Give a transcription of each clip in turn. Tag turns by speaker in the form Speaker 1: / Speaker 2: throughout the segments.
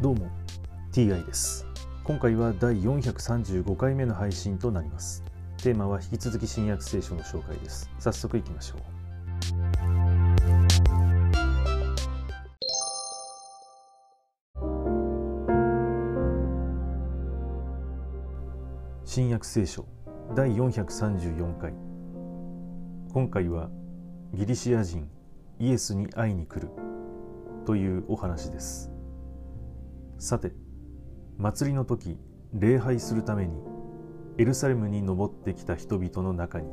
Speaker 1: どうも TI です。今回は第435回目の配信となります。テーマは引き続き新約聖書の紹介です。早速いきましょう。新約聖書第434回。今回はギリシア人イエスに会いに来るというお話です。さて祭りの時礼拝するためにエルサレムに登ってきた人々の中に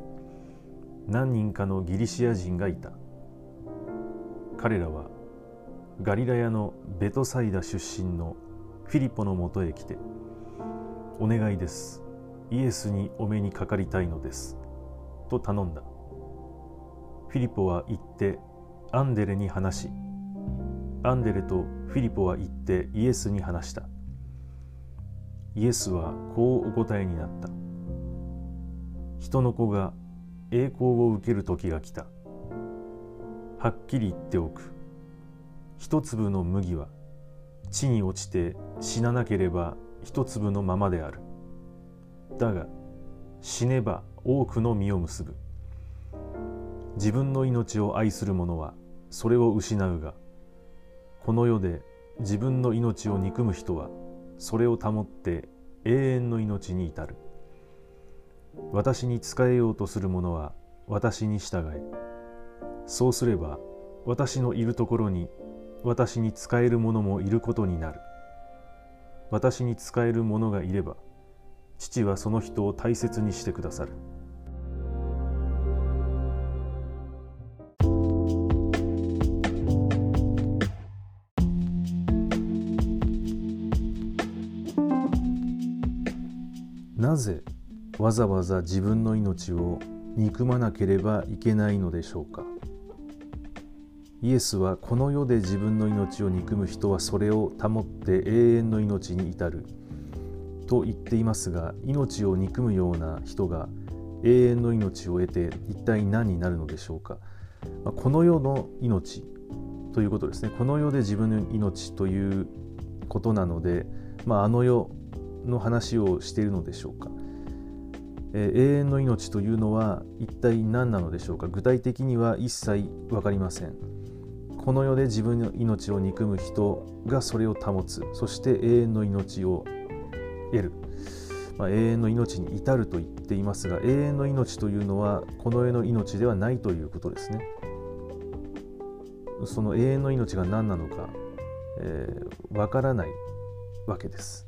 Speaker 1: 何人かのギリシア人がいた。彼らはガリラヤのベトサイダ出身のフィリポのもとへ来て「お願いです。イエスにお目にかかりたいのです」と頼んだ。フィリポは行ってアンデレに話しアンデレとフィリポは言ってイエスに話した。イエスはこうお答えになった。人の子が栄光を受ける時が来た。はっきり言っておく。一粒の麦は地に落ちて死ななければ一粒のままである。だが死ねば多くの実を結ぶ。自分の命を愛する者はそれを失うがこの世で自分の命を憎む人はそれを保って永遠の命に至る。私に仕えようとする者は私に従え。そうすれば私のいるところに私に仕える者もいることになる。私に仕える者がいれば父はその人を大切にしてくださる。なぜわざわざ自分の命を憎まなければいけないのでしょうか？イエスはこの世で自分の命を憎む人はそれを保って永遠の命に至る。と言っていますが命を憎むような人が永遠の命を得て一体何になるのでしょうか？この世の命ということですね。この世で自分の命ということなので、まあ、あの世の話をしているのでしょうか、えー、永遠の命というのは一体何なのでしょうか。具体的には一切分かりません。この世で自分の命を憎む人がそれを保つ。そして永遠の命を得る、まあ、永遠の命に至ると言っていますが永遠の命というのはこの世の命ではないということですね。その永遠の命が何なのか、えー、分からないわけです。